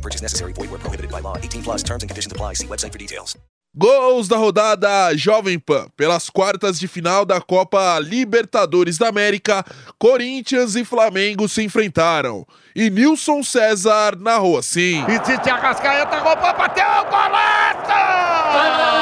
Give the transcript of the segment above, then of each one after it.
No purchase necessary. Void where prohibited by law. 18 plus terms and conditions apply. See website for details. Gols da rodada Jovem Pan. Pelas quartas de final da Copa Libertadores da América, Corinthians e Flamengo se enfrentaram. E Nilson César narrou assim. E Tite Arrascaeta roubou, bateu, golaço!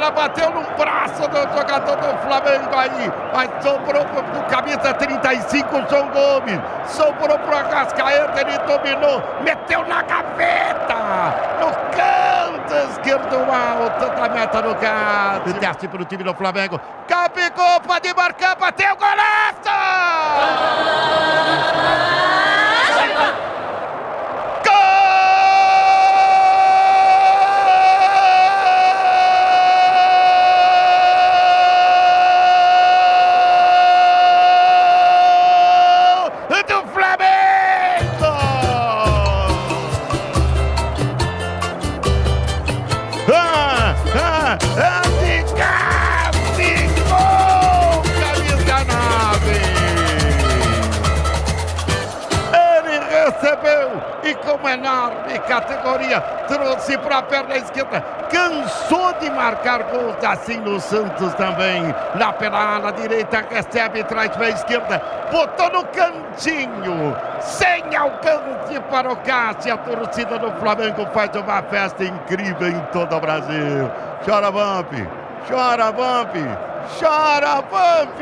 Bola bateu no braço do jogador do Flamengo aí, mas sobrou pro do camisa 35, João Gomes. Sobrou pro Arrascaeta, ele dominou, meteu na gaveta, no canto esquerdo alto da meta no caso. Teste pro time do Flamengo. Capicou, pode marcar, bateu, golaço! And com enorme categoria trouxe para a perna esquerda. Cansou de marcar gols assim no Santos também. Lá pela ala direita recebe, traz para a esquerda. Botou no cantinho. Sem alcance para o Cássio. A torcida do Flamengo faz uma festa incrível em todo o Brasil. Chora, Vamp. Chora, Vamp. Chora, Vamp.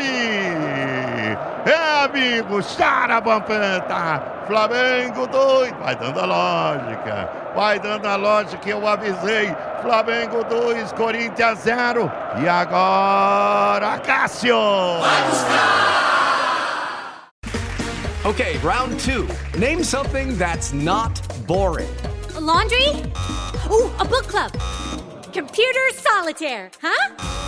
É, amigo, chora, Vampanta. Flamengo 2. Vai dando a lógica. Vai dando a lógica, eu avisei. Flamengo 2, Corinthians 0. E agora, Cássio. Okay, round two. Name something that's not boring. A laundry? Ooh, a book club. Computer solitaire, huh?